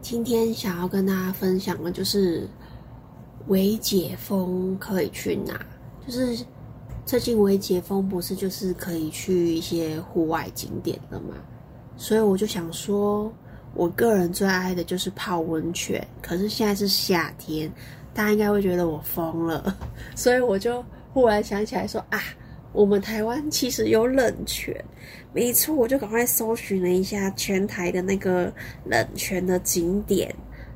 今天想要跟大家分享的就是微解封可以去哪？就是最近微解封不是就是可以去一些户外景点了吗？所以我就想说，我个人最爱的就是泡温泉。可是现在是夏天，大家应该会觉得我疯了，所以我就忽然想起来说啊。我们台湾其实有冷泉，没错，我就赶快搜寻了一下全台的那个冷泉的景点，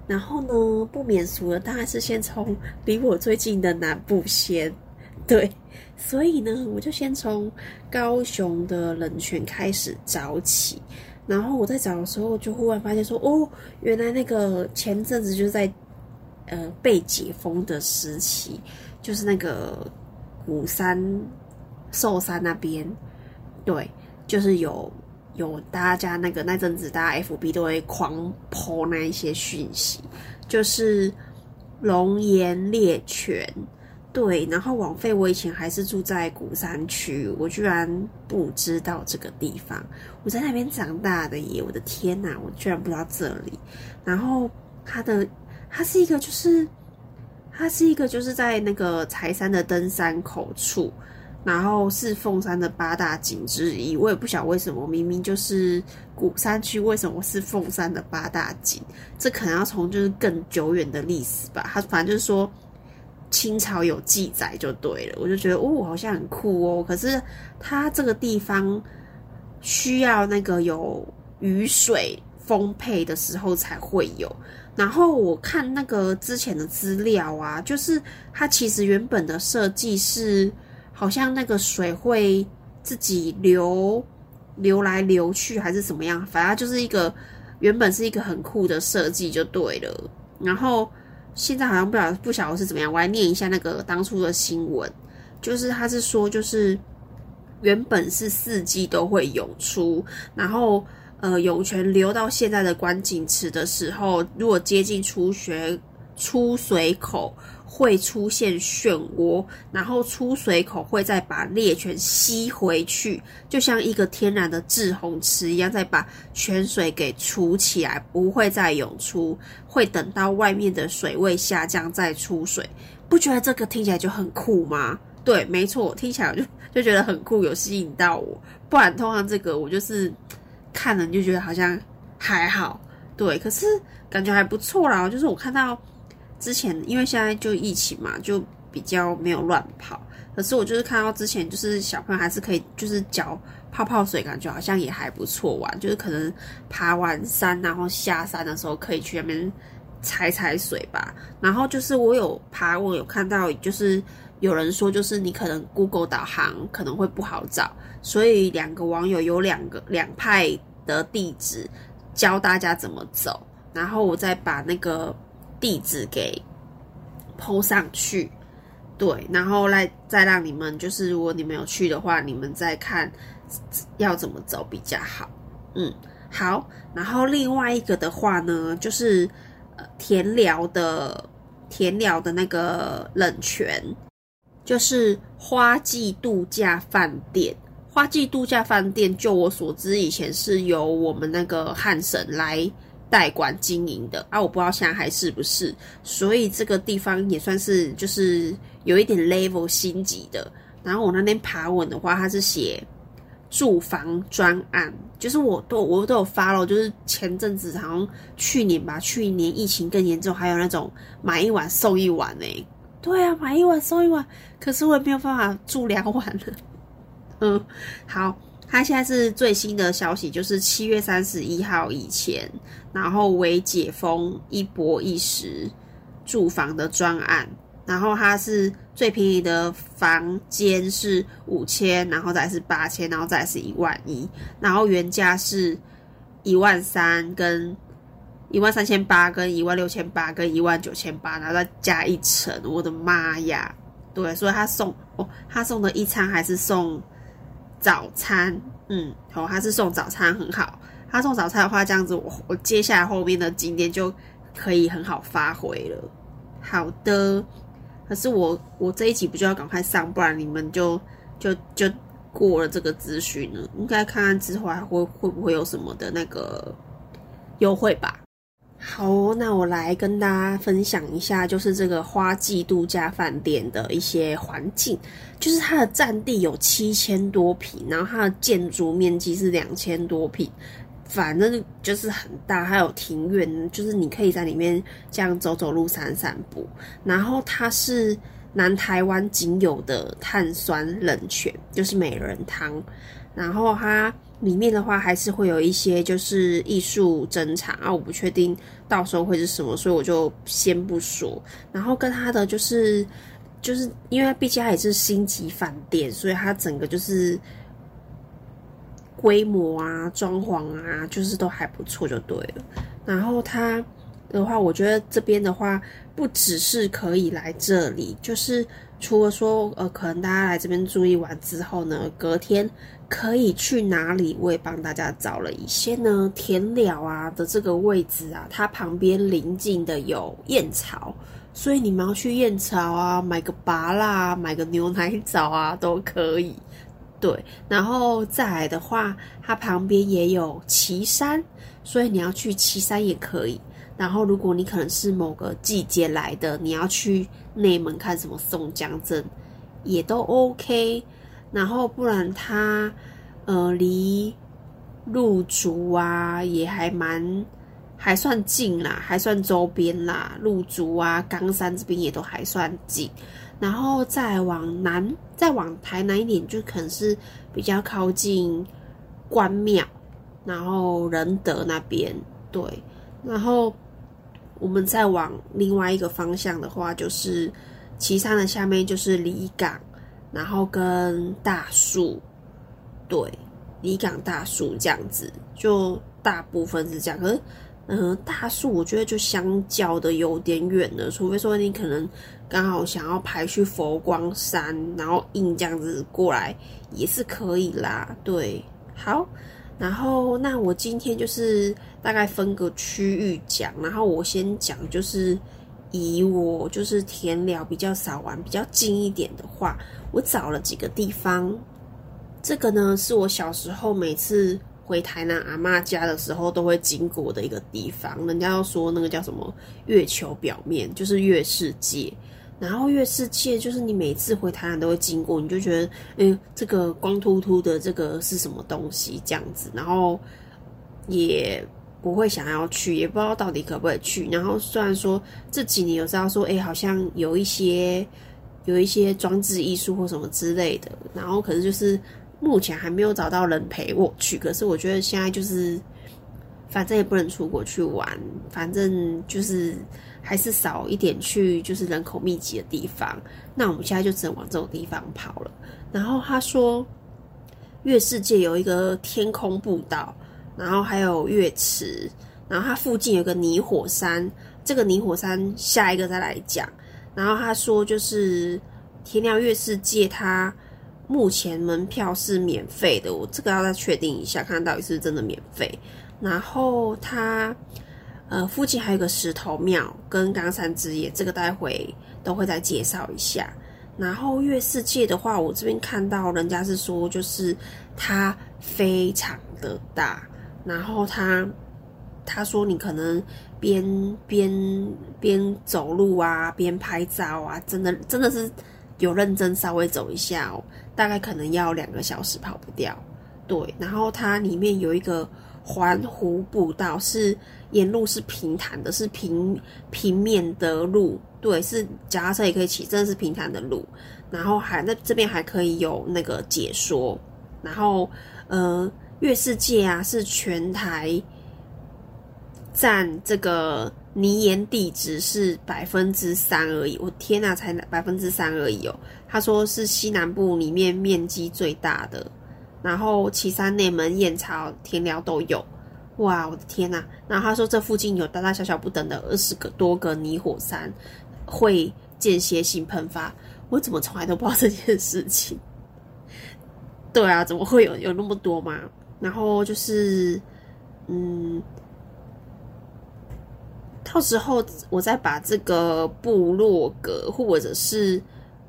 然后呢，不免俗的当然是先从离我最近的南部先，对，所以呢，我就先从高雄的冷泉开始找起，然后我在找的时候，就忽然发现说，哦，原来那个前阵子就是在呃被解封的时期，就是那个鼓山。寿山那边，对，就是有有大家那个那阵子，大家 F B 都会狂泼那一些讯息，就是龙岩猎犬，对，然后枉费我以前还是住在鼓山区，我居然不知道这个地方，我在那边长大的耶，我的天呐，我居然不知道这里，然后它的它是一个就是它是一个就是在那个柴山的登山口处。然后是凤山的八大景之一，我也不晓为什么，明明就是古山区，为什么是凤山的八大景？这可能要从就是更久远的历史吧。他反正就是说清朝有记载就对了，我就觉得哦，好像很酷哦。可是它这个地方需要那个有雨水丰沛的时候才会有。然后我看那个之前的资料啊，就是它其实原本的设计是。好像那个水会自己流流来流去，还是怎么样？反正就是一个原本是一个很酷的设计就对了。然后现在好像不晓不晓得是怎么样。我来念一下那个当初的新闻，就是他是说，就是原本是四季都会涌出，然后呃涌泉流到现在的观景池的时候，如果接近出学出水口。会出现漩涡，然后出水口会再把猎泉吸回去，就像一个天然的滞洪池一样，再把泉水给储起来，不会再涌出，会等到外面的水位下降再出水。不觉得这个听起来就很酷吗？对，没错，听起来就就觉得很酷，有吸引到我。不然通常这个我就是看了就觉得好像还好，对，可是感觉还不错啦。就是我看到。之前因为现在就疫情嘛，就比较没有乱跑。可是我就是看到之前，就是小朋友还是可以，就是脚泡泡水，感觉好像也还不错玩。就是可能爬完山，然后下山的时候可以去那边踩踩水吧。然后就是我有爬，我有看到，就是有人说，就是你可能 Google 导航可能会不好找，所以两个网友有两个两派的地址教大家怎么走。然后我再把那个。地址给抛上去，对，然后来再让你们，就是如果你们有去的话，你们再看要怎么走比较好。嗯，好。然后另外一个的话呢，就是呃田寮的田寮的那个冷泉，就是花季度假饭店。花季度假饭店，就我所知，以前是由我们那个汉神来。代管经营的啊，我不知道现在还是不是，所以这个地方也算是就是有一点 level 星级的。然后我那天爬文的话，它是写住房专案，就是我都我都有发了，就是前阵子好像去年吧，去年疫情更严重，还有那种买一晚送一晚呢。对啊，买一晚送一晚，可是我也没有办法住两晚了。嗯，好。他现在是最新的消息，就是七月三十一号以前，然后为解封一博一时住房的专案，然后它是最便宜的房间是五千，然后再是八千，然后再是一万一，然后原价是一万三跟一万三千八跟一万六千八跟一万九千八，然后再加一层，我的妈呀！对，所以他送哦，他送的一餐还是送。早餐，嗯，好，他是送早餐很好。他送早餐的话，这样子我我接下来后面的景点就可以很好发挥了。好的，可是我我这一集不就要赶快上，不然你们就就就过了这个资讯了，应该看看之后还会会不会有什么的那个优惠吧。好，那我来跟大家分享一下，就是这个花季度假饭店的一些环境。就是它的占地有七千多平，然后它的建筑面积是两千多平，反正就是很大。还有庭院，就是你可以在里面这样走走路、散散步。然后它是南台湾仅有的碳酸冷泉，就是美人汤。然后它。里面的话还是会有一些就是艺术珍藏啊，我不确定到时候会是什么，所以我就先不说。然后跟它的就是就是因为毕竟它也是星级饭店，所以它整个就是规模啊、装潢啊，就是都还不错，就对了。然后它的话，我觉得这边的话不只是可以来这里，就是除了说呃，可能大家来这边住一晚之后呢，隔天。可以去哪里？我也帮大家找了一些呢。田寮啊的这个位置啊，它旁边临近的有燕巢，所以你们要去燕巢啊，买个拔啦，买个牛奶枣啊都可以。对，然后再来的话，它旁边也有岐山，所以你要去岐山也可以。然后如果你可能是某个季节来的，你要去内门看什么宋江镇，也都 OK。然后不然它，呃，离鹿竹啊也还蛮还算近啦，还算周边啦。鹿竹啊、冈山这边也都还算近。然后再往南，再往台南一点，就可能是比较靠近关庙，然后仁德那边。对，然后我们再往另外一个方向的话，就是旗山的下面就是离港。然后跟大树，对，离港大树这样子，就大部分是这样。可是，嗯，大树我觉得就相较的有点远了，除非说你可能刚好想要排去佛光山，然后硬这样子过来也是可以啦。对，好，然后那我今天就是大概分个区域讲，然后我先讲就是。以我就是田寮比较少玩、比较近一点的话，我找了几个地方。这个呢，是我小时候每次回台南阿妈家的时候都会经过的一个地方。人家要说那个叫什么月球表面，就是月世界。然后月世界就是你每次回台南都会经过，你就觉得，哎，这个光秃秃的这个是什么东西？这样子，然后也。不会想要去，也不知道到底可不可以去。然后虽然说这几年有知道说，哎，好像有一些有一些装置艺术或什么之类的。然后可是就是目前还没有找到人陪我去。可是我觉得现在就是反正也不能出国去玩，反正就是还是少一点去就是人口密集的地方。那我们现在就只能往这种地方跑了。然后他说，月世界有一个天空步道。然后还有月池，然后它附近有个泥火山，这个泥火山下一个再来讲。然后他说就是天亮月世界，它目前门票是免费的，我这个要再确定一下，看到底是真的免费。然后它呃附近还有个石头庙跟冈山之夜，这个待会都会再介绍一下。然后月世界的话，我这边看到人家是说就是它非常的大。然后他他说你可能边边边走路啊，边拍照啊，真的真的是有认真稍微走一下哦，大概可能要两个小时跑不掉。对，然后它里面有一个环湖步道，是沿路是平坦的，是平平面的路，对，是脚踏车也可以骑，真的是平坦的路。然后还那这边还可以有那个解说，然后呃。月世界啊，是全台占这个泥岩地质是百分之三而已。我天呐，才百分之三而已哦。他说是西南部里面面积最大的，然后岐山、内门、燕巢、田寮都有。哇，我的天呐！然后他说这附近有大大小小不等的二十个多个泥火山会间歇性喷发。我怎么从来都不知道这件事情？对啊，怎么会有有那么多吗？然后就是，嗯，到时候我再把这个部落格或者是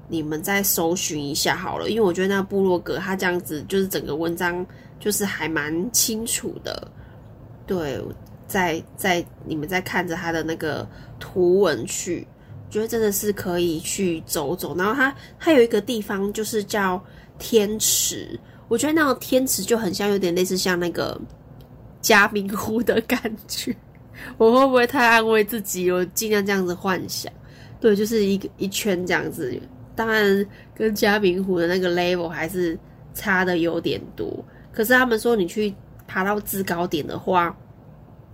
你们再搜寻一下好了，因为我觉得那个部落格他这样子就是整个文章就是还蛮清楚的。对，在在你们在看着他的那个图文去，觉得真的是可以去走走。然后他他有一个地方就是叫天池，我觉得那个天池就很像有点类似像那个嘉明湖的感觉。我会不会太安慰自己？我尽量这样子幻想。对，就是一个一圈这样子。当然，跟嘉明湖的那个 level 还是差的有点多。可是他们说，你去爬到制高点的话，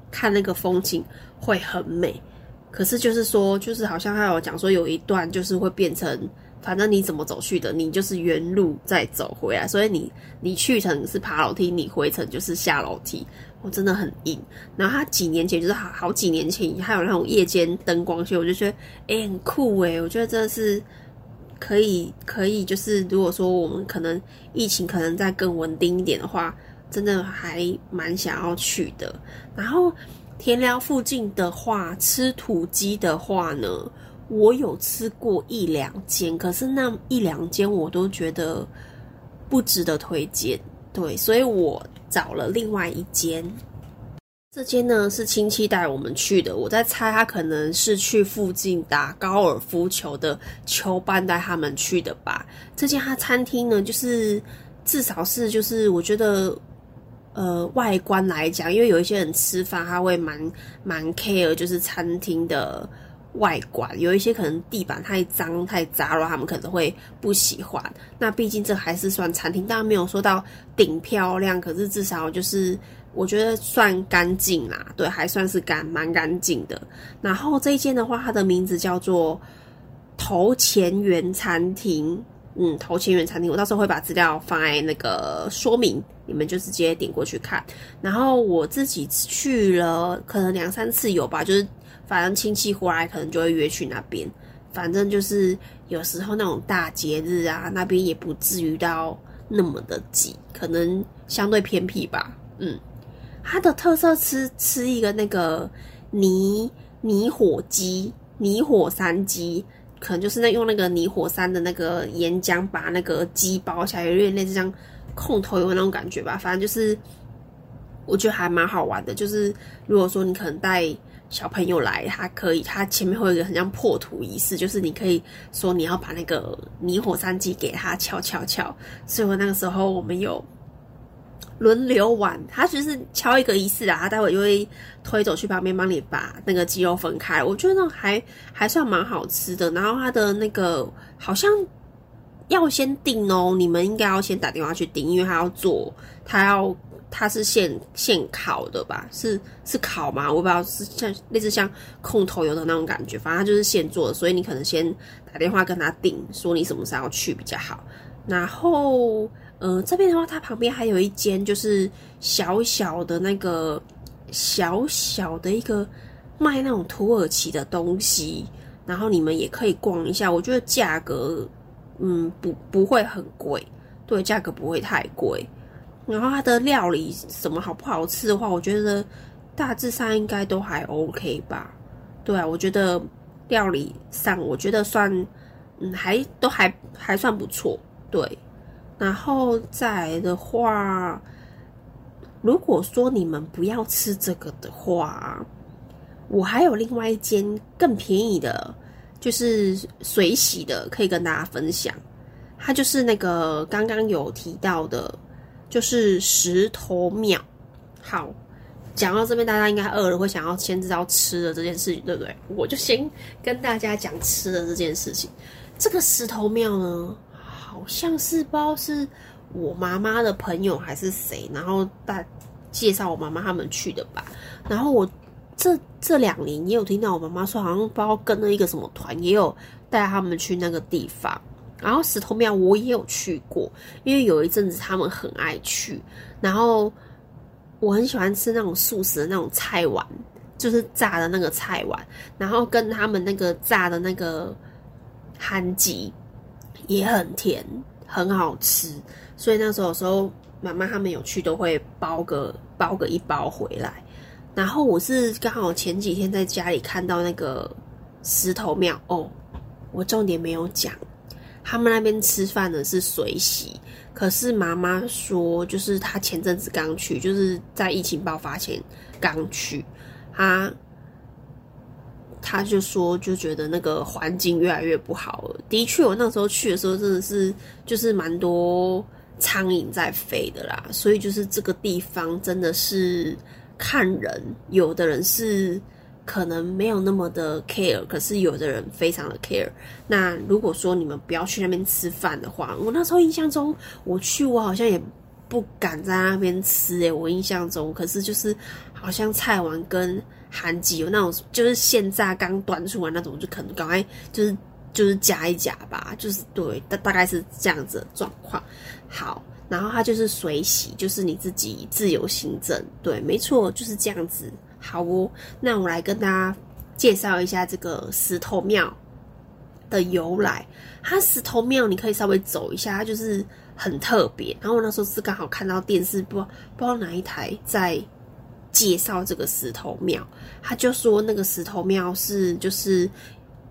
看那个风景会很美。可是就是说，就是好像还有讲说，有一段就是会变成，反正你怎么走去的，你就是原路再走回来。所以你你去程是爬楼梯，你回程就是下楼梯。我真的很硬，然后他几年前就是好好几年前，还有那种夜间灯光秀，我就觉得哎很酷哎，我觉得真的是可以可以，就是如果说我们可能疫情可能再更稳定一点的话，真的还蛮想要去的。然后田寮附近的话，吃土鸡的话呢，我有吃过一两间，可是那一两间我都觉得不值得推荐。对，所以我。找了另外一间，这间呢是亲戚带我们去的。我在猜他可能是去附近打高尔夫球的球班带他们去的吧。这间他餐厅呢，就是至少是就是我觉得，呃，外观来讲，因为有一些人吃饭他会蛮蛮 care，就是餐厅的。外观有一些可能地板太脏太杂了，他们可能会不喜欢。那毕竟这还是算餐厅，当然没有说到顶漂亮，可是至少就是我觉得算干净啦，对，还算是干蛮干净的。然后这一间的话，它的名字叫做头前园餐厅，嗯，头前园餐厅，我到时候会把资料放在那个说明，你们就直接点过去看。然后我自己去了，可能两三次有吧，就是。反正亲戚回来可能就会约去那边，反正就是有时候那种大节日啊，那边也不至于到那么的挤，可能相对偏僻吧。嗯，它的特色吃吃一个那个泥泥火鸡，泥火山鸡，可能就是那用那个泥火山的那个岩浆把那个鸡包起来，有点类似像控头油那种感觉吧。反正就是我觉得还蛮好玩的，就是如果说你可能带。小朋友来，他可以，他前面会有一个很像破土仪式，就是你可以说你要把那个泥火山鸡给他敲敲敲。所以我那个时候我们有轮流玩，他就是敲一个仪式啊，他待会就会推走去旁边帮你把那个鸡肉分开。我觉得那还还算蛮好吃的。然后他的那个好像要先订哦，你们应该要先打电话去订，因为他要做，他要。他是现现烤的吧？是是烤吗？我不知道，是像类似像控头油的那种感觉。反正他就是现做的，所以你可能先打电话跟他订，说你什么时候要去比较好。然后，呃，这边的话，它旁边还有一间，就是小小的那个小小的一个卖那种土耳其的东西。然后你们也可以逛一下，我觉得价格，嗯，不不会很贵，对，价格不会太贵。然后它的料理什么好不好吃的话，我觉得大致上应该都还 OK 吧。对啊，我觉得料理上我觉得算嗯还都还还算不错。对，然后再的话，如果说你们不要吃这个的话，我还有另外一间更便宜的，就是水洗的，可以跟大家分享。它就是那个刚刚有提到的。就是石头庙。好，讲到这边，大家应该饿了，会想要先知道吃的这件事情，对不对？我就先跟大家讲吃的这件事情。这个石头庙呢，好像是不知道是我妈妈的朋友还是谁，然后大介绍我妈妈他们去的吧。然后我这这两年也有听到我妈妈说，好像不知道跟了一个什么团，也有带他们去那个地方。然后石头庙我也有去过，因为有一阵子他们很爱去。然后我很喜欢吃那种素食的那种菜碗，就是炸的那个菜碗，然后跟他们那个炸的那个韩吉也很甜，很好吃。所以那时候有时候妈妈他们有去，都会包个包个一包回来。然后我是刚好前几天在家里看到那个石头庙哦，我重点没有讲。他们那边吃饭呢是水洗，可是妈妈说，就是她前阵子刚去，就是在疫情爆发前刚去，她他就说就觉得那个环境越来越不好了。的确，我那时候去的时候真的是就是蛮多苍蝇在飞的啦，所以就是这个地方真的是看人，有的人是。可能没有那么的 care，可是有的人非常的 care。那如果说你们不要去那边吃饭的话，我那时候印象中我去，我好像也不敢在那边吃诶，我印象中，可是就是好像菜王跟韩籍有那种，就是现炸刚端出来那种，就可能赶快就是就是夹一夹吧，就是对，大大概是这样子的状况。好，然后它就是水洗，就是你自己自由行政，对，没错，就是这样子。好哦，那我来跟大家介绍一下这个石头庙的由来。它石头庙你可以稍微走一下，它就是很特别。然后我那时候是刚好看到电视，不不知道哪一台在介绍这个石头庙，他就说那个石头庙是就是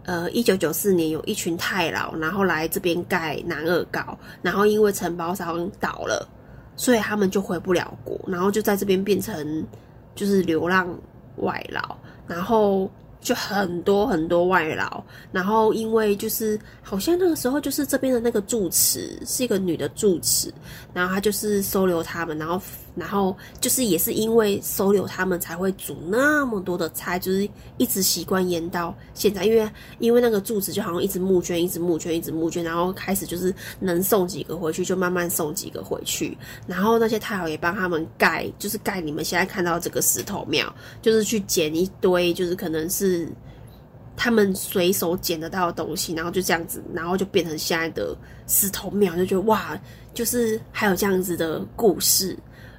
呃一九九四年有一群太老，然后来这边盖南二高，然后因为承包商倒了，所以他们就回不了国，然后就在这边变成。就是流浪外劳，然后。就很多很多外劳，然后因为就是好像那个时候就是这边的那个住持是一个女的住持，然后她就是收留他们，然后然后就是也是因为收留他们才会煮那么多的菜，就是一直习惯腌到现在，因为因为那个柱子就好像一直募捐，一直募捐，一直募捐，然后开始就是能送几个回去就慢慢送几个回去，然后那些太好也帮他们盖，就是盖你们现在看到这个石头庙，就是去捡一堆，就是可能。是他们随手捡得到的东西，然后就这样子，然后就变成现在的石头庙，就觉得哇，就是还有这样子的故事。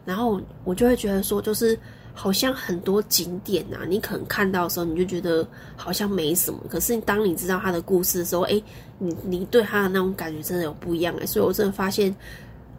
然后我就会觉得说，就是好像很多景点啊，你可能看到的时候，你就觉得好像没什么，可是当你知道他的故事的时候，哎，你你对他的那种感觉真的有不一样哎。所以我真的发现，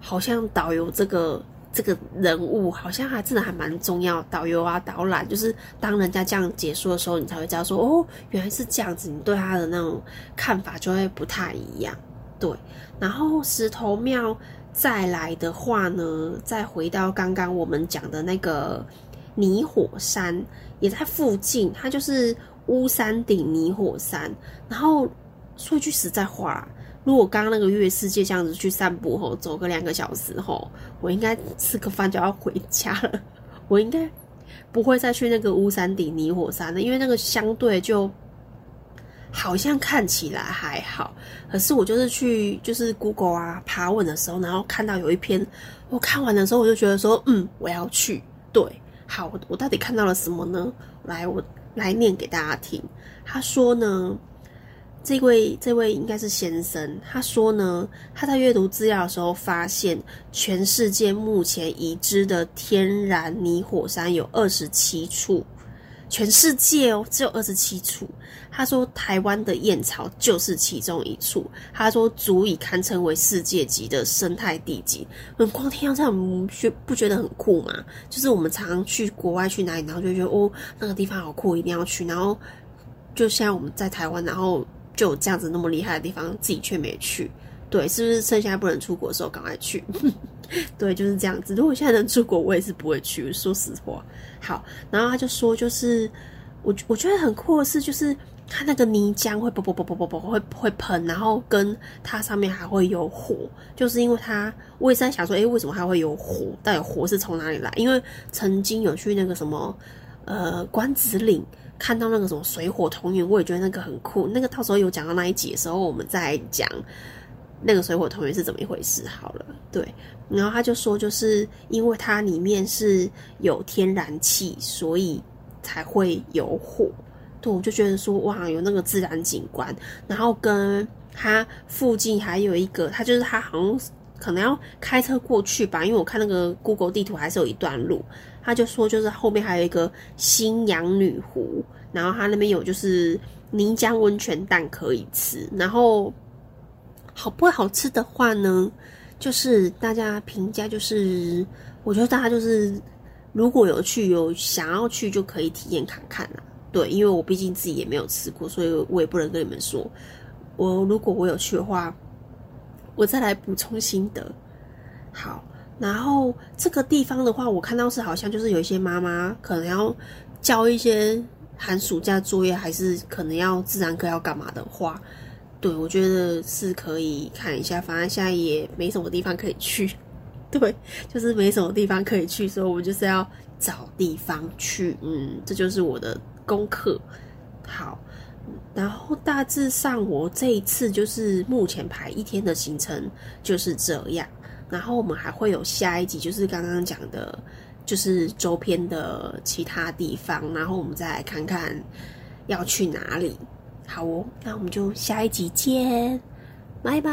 好像导游这个。这个人物好像还真的还蛮重要，导游啊导览，就是当人家这样解说的时候，你才会知道说哦，原来是这样子，你对他的那种看法就会不太一样。对，然后石头庙再来的话呢，再回到刚刚我们讲的那个泥火山，也在附近，它就是乌山顶泥火山。然后说句实在话。如果刚刚那个月世界这样子去散步后，走个两个小时后，我应该吃个饭就要回家了。我应该不会再去那个乌山顶泥火山了，因为那个相对就好像看起来还好。可是我就是去就是 Google 啊爬文的时候，然后看到有一篇，我看完的时候我就觉得说，嗯，我要去。对，好，我到底看到了什么呢？来，我来念给大家听。他说呢。这位这位应该是先生，他说呢，他在阅读资料的时候发现，全世界目前已知的天然泥火山有二十七处，全世界哦只有二十七处。他说台湾的燕巢就是其中一处，他说足以堪称为世界级的生态地景。光听到这样，觉不觉得很酷吗？就是我们常常去国外去哪里，然后就觉得哦那个地方好酷，一定要去。然后就现在我们在台湾，然后。就有这样子那么厉害的地方，自己却没去，对，是不是趁现在不能出国的时候赶快去？对，就是这样子。如果现在能出国，我也是不会去，说实话。好，然后他就说，就是我我觉得很酷的是，就是它那个泥浆会啵啵啵啵啵啵会会喷，然后跟它上面还会有火，就是因为它，我也是在想说，哎，为什么还会有火？到底火是从哪里来？因为曾经有去那个什么，呃，关子岭。看到那个什么水火同源，我也觉得那个很酷。那个到时候有讲到那一集的时候，我们再讲那个水火同源是怎么一回事好了。对，然后他就说，就是因为它里面是有天然气，所以才会有火。对，我就觉得说，哇，有那个自然景观。然后跟它附近还有一个，它就是它好像可能要开车过去吧，因为我看那个 Google 地图还是有一段路。他就说，就是后面还有一个新阳女湖，然后他那边有就是泥浆温泉蛋可以吃，然后好不好吃的话呢，就是大家评价就是，我觉得大家就是如果有去有想要去就可以体验看看啦。对，因为我毕竟自己也没有吃过，所以我也不能跟你们说，我如果我有去的话，我再来补充心得。好，然后这个地方的话，我看到是好像就是有一些妈妈可能要交一些寒暑假作业，还是可能要自然课要干嘛的话，对我觉得是可以看一下。反正现在也没什么地方可以去，对，就是没什么地方可以去，所以我们就是要找地方去。嗯，这就是我的功课。好。然后大致上，我这一次就是目前排一天的行程就是这样。然后我们还会有下一集，就是刚刚讲的，就是周边的其他地方。然后我们再来看看要去哪里。好哦，那我们就下一集见，拜拜。